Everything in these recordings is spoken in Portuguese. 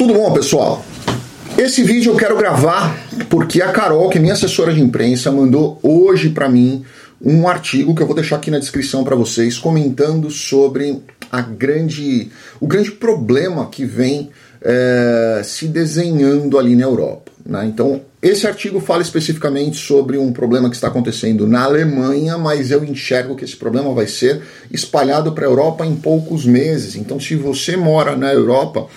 Tudo bom, pessoal? Esse vídeo eu quero gravar porque a Carol, que é minha assessora de imprensa, mandou hoje para mim um artigo que eu vou deixar aqui na descrição para vocês, comentando sobre a grande, o grande problema que vem é, se desenhando ali na Europa. Né? Então, esse artigo fala especificamente sobre um problema que está acontecendo na Alemanha, mas eu enxergo que esse problema vai ser espalhado para a Europa em poucos meses. Então, se você mora na Europa,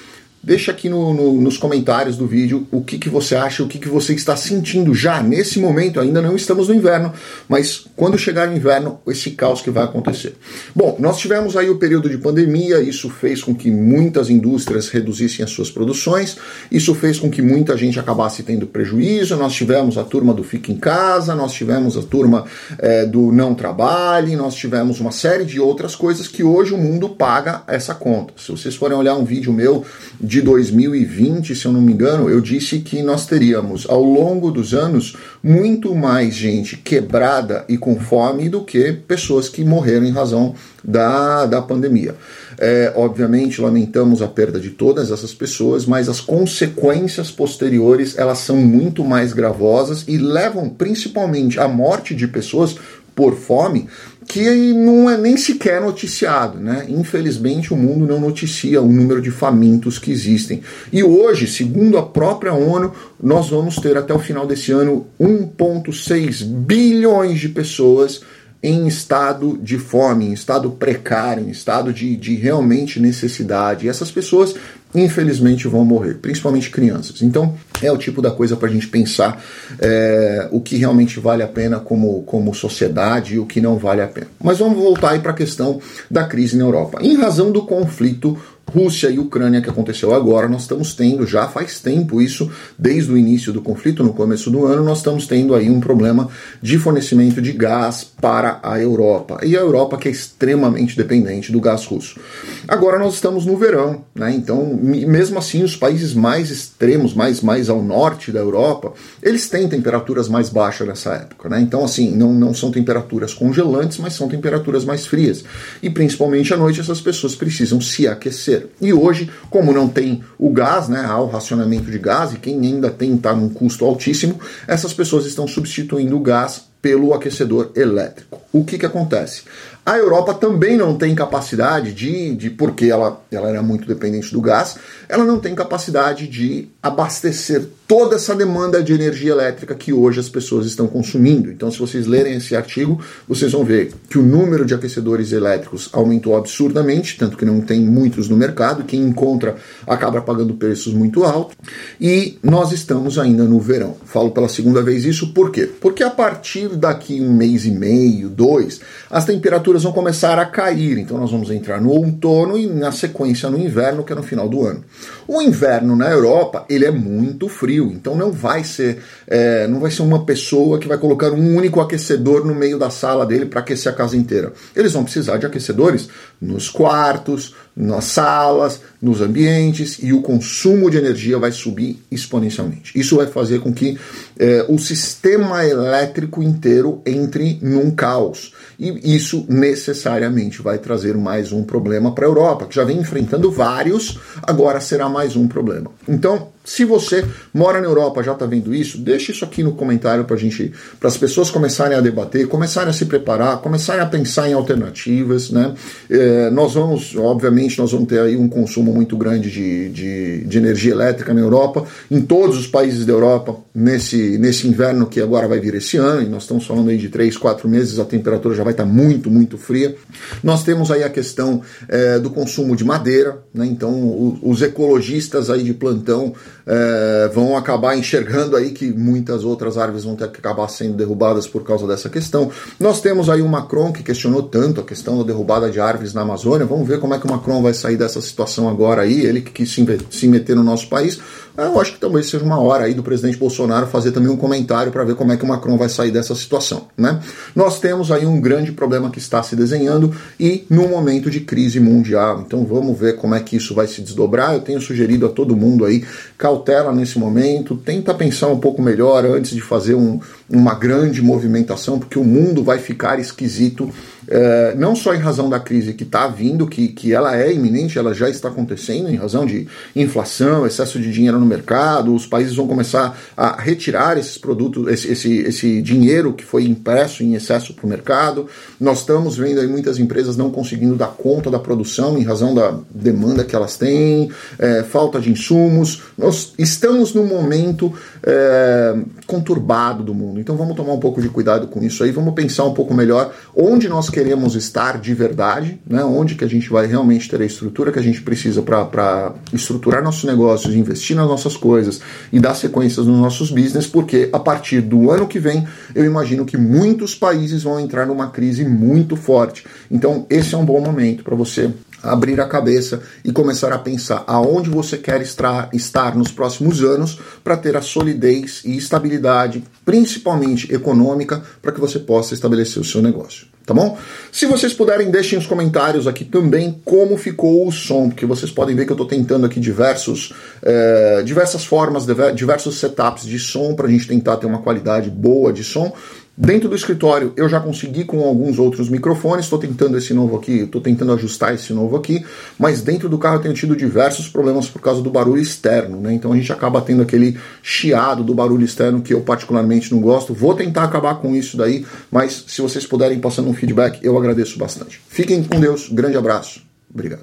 Deixa aqui no, no, nos comentários do vídeo o que, que você acha, o que, que você está sentindo já nesse momento. Ainda não estamos no inverno, mas quando chegar o inverno, esse caos que vai acontecer. Bom, nós tivemos aí o período de pandemia, isso fez com que muitas indústrias reduzissem as suas produções, isso fez com que muita gente acabasse tendo prejuízo. Nós tivemos a turma do Fica em Casa, nós tivemos a turma é, do Não Trabalhe, nós tivemos uma série de outras coisas que hoje o mundo paga essa conta. Se vocês forem olhar um vídeo meu de 2020, se eu não me engano, eu disse que nós teríamos ao longo dos anos muito mais gente quebrada e com fome do que pessoas que morreram em razão da, da pandemia. É, obviamente, lamentamos a perda de todas essas pessoas, mas as consequências posteriores elas são muito mais gravosas e levam principalmente à morte de pessoas por fome que não é nem sequer noticiado, né? Infelizmente o mundo não noticia o número de famintos que existem. E hoje, segundo a própria ONU, nós vamos ter até o final desse ano 1.6 bilhões de pessoas em estado de fome, em estado precário, em estado de, de realmente necessidade. E essas pessoas, infelizmente, vão morrer, principalmente crianças. Então, é o tipo da coisa para a gente pensar é, o que realmente vale a pena como, como sociedade e o que não vale a pena. Mas vamos voltar aí para a questão da crise na Europa. Em razão do conflito Rússia e Ucrânia que aconteceu agora, nós estamos tendo já faz tempo isso, desde o início do conflito, no começo do ano, nós estamos tendo aí um problema de fornecimento de gás para a Europa. E a Europa que é extremamente dependente do gás russo. Agora nós estamos no verão, né? Então, mesmo assim, os países mais extremos, mais, mais ao norte da Europa, eles têm temperaturas mais baixas nessa época, né? Então, assim, não, não são temperaturas congelantes, mas são temperaturas mais frias. E principalmente à noite essas pessoas precisam se aquecer e hoje, como não tem o gás, né, há o racionamento de gás, e quem ainda tem está num custo altíssimo, essas pessoas estão substituindo o gás pelo aquecedor elétrico. O que, que acontece? A Europa também não tem capacidade de, de porque ela, ela era muito dependente do gás, ela não tem capacidade de abastecer toda essa demanda de energia elétrica que hoje as pessoas estão consumindo. Então, se vocês lerem esse artigo, vocês vão ver que o número de aquecedores elétricos aumentou absurdamente, tanto que não tem muitos no mercado, quem encontra acaba pagando preços muito altos, e nós estamos ainda no verão. Falo pela segunda vez isso, por quê? Porque a partir daqui um mês e meio, dois, as temperaturas vão começar a cair. Então nós vamos entrar no outono e na sequência no inverno, que é no final do ano. O inverno na Europa ele é muito frio, então não vai ser é, não vai ser uma pessoa que vai colocar um único aquecedor no meio da sala dele para aquecer a casa inteira. Eles vão precisar de aquecedores nos quartos, nas salas, nos ambientes e o consumo de energia vai subir exponencialmente. Isso vai fazer com que é, o sistema elétrico entre num caos. E isso necessariamente vai trazer mais um problema para a Europa, que já vem enfrentando vários, agora será mais um problema. Então, se você mora na Europa, já está vendo isso, deixe isso aqui no comentário para gente, para as pessoas começarem a debater, começarem a se preparar, começarem a pensar em alternativas, né? É, nós vamos, obviamente, nós vamos ter aí um consumo muito grande de, de, de, energia elétrica na Europa, em todos os países da Europa, nesse, nesse inverno que agora vai vir esse ano, e nós estamos falando aí de 3, 4 meses, a temperatura já vai estar tá muito, muito fria. Nós temos aí a questão é, do consumo de madeira, né? Então, o, os ecologistas aí de plantão é, vão acabar enxergando aí que muitas outras árvores vão ter que acabar sendo derrubadas por causa dessa questão. Nós temos aí o Macron que questionou tanto a questão da derrubada de árvores na Amazônia. Vamos ver como é que o Macron vai sair dessa situação agora aí, ele que quis se meter no nosso país. Eu acho que talvez seja uma hora aí do presidente Bolsonaro fazer também um comentário para ver como é que o Macron vai sair dessa situação. Né? Nós temos aí um grande problema que está se desenhando e num momento de crise mundial. Então vamos ver como é que isso vai se desdobrar. Eu tenho sugerido a todo mundo aí cautela nesse momento, tenta pensar um pouco melhor antes de fazer um, uma grande movimentação, porque o mundo vai ficar esquisito é, não só em razão da crise que está vindo, que, que ela é iminente, ela já está acontecendo, em razão de inflação, excesso de dinheiro no mercado, os países vão começar a retirar esses produtos, esse, esse, esse dinheiro que foi impresso em excesso para o mercado. Nós estamos vendo aí muitas empresas não conseguindo dar conta da produção em razão da demanda que elas têm, é, falta de insumos. Nós estamos num momento é, conturbado do mundo, então vamos tomar um pouco de cuidado com isso aí, vamos pensar um pouco melhor onde nós queremos estar de verdade, né? onde que a gente vai realmente ter a estrutura que a gente precisa para estruturar nossos negócios, investir nas nossas coisas e dar sequências nos nossos business, porque a partir do ano que vem eu imagino que muitos países vão entrar numa crise muito forte. Então esse é um bom momento para você abrir a cabeça e começar a pensar aonde você quer estar, nos próximos anos para ter a solidez e estabilidade, principalmente econômica, para que você possa estabelecer o seu negócio. Tá bom? Se vocês puderem, deixem os comentários aqui também como ficou o som, porque vocês podem ver que eu estou tentando aqui diversos, é, diversas formas, diversos setups de som para a gente tentar ter uma qualidade boa de som. Dentro do escritório eu já consegui com alguns outros microfones, estou tentando esse novo aqui, estou tentando ajustar esse novo aqui, mas dentro do carro eu tenho tido diversos problemas por causa do barulho externo, né? Então a gente acaba tendo aquele chiado do barulho externo que eu particularmente não gosto. Vou tentar acabar com isso daí, mas se vocês puderem passando um feedback, eu agradeço bastante. Fiquem com Deus, grande abraço, obrigado.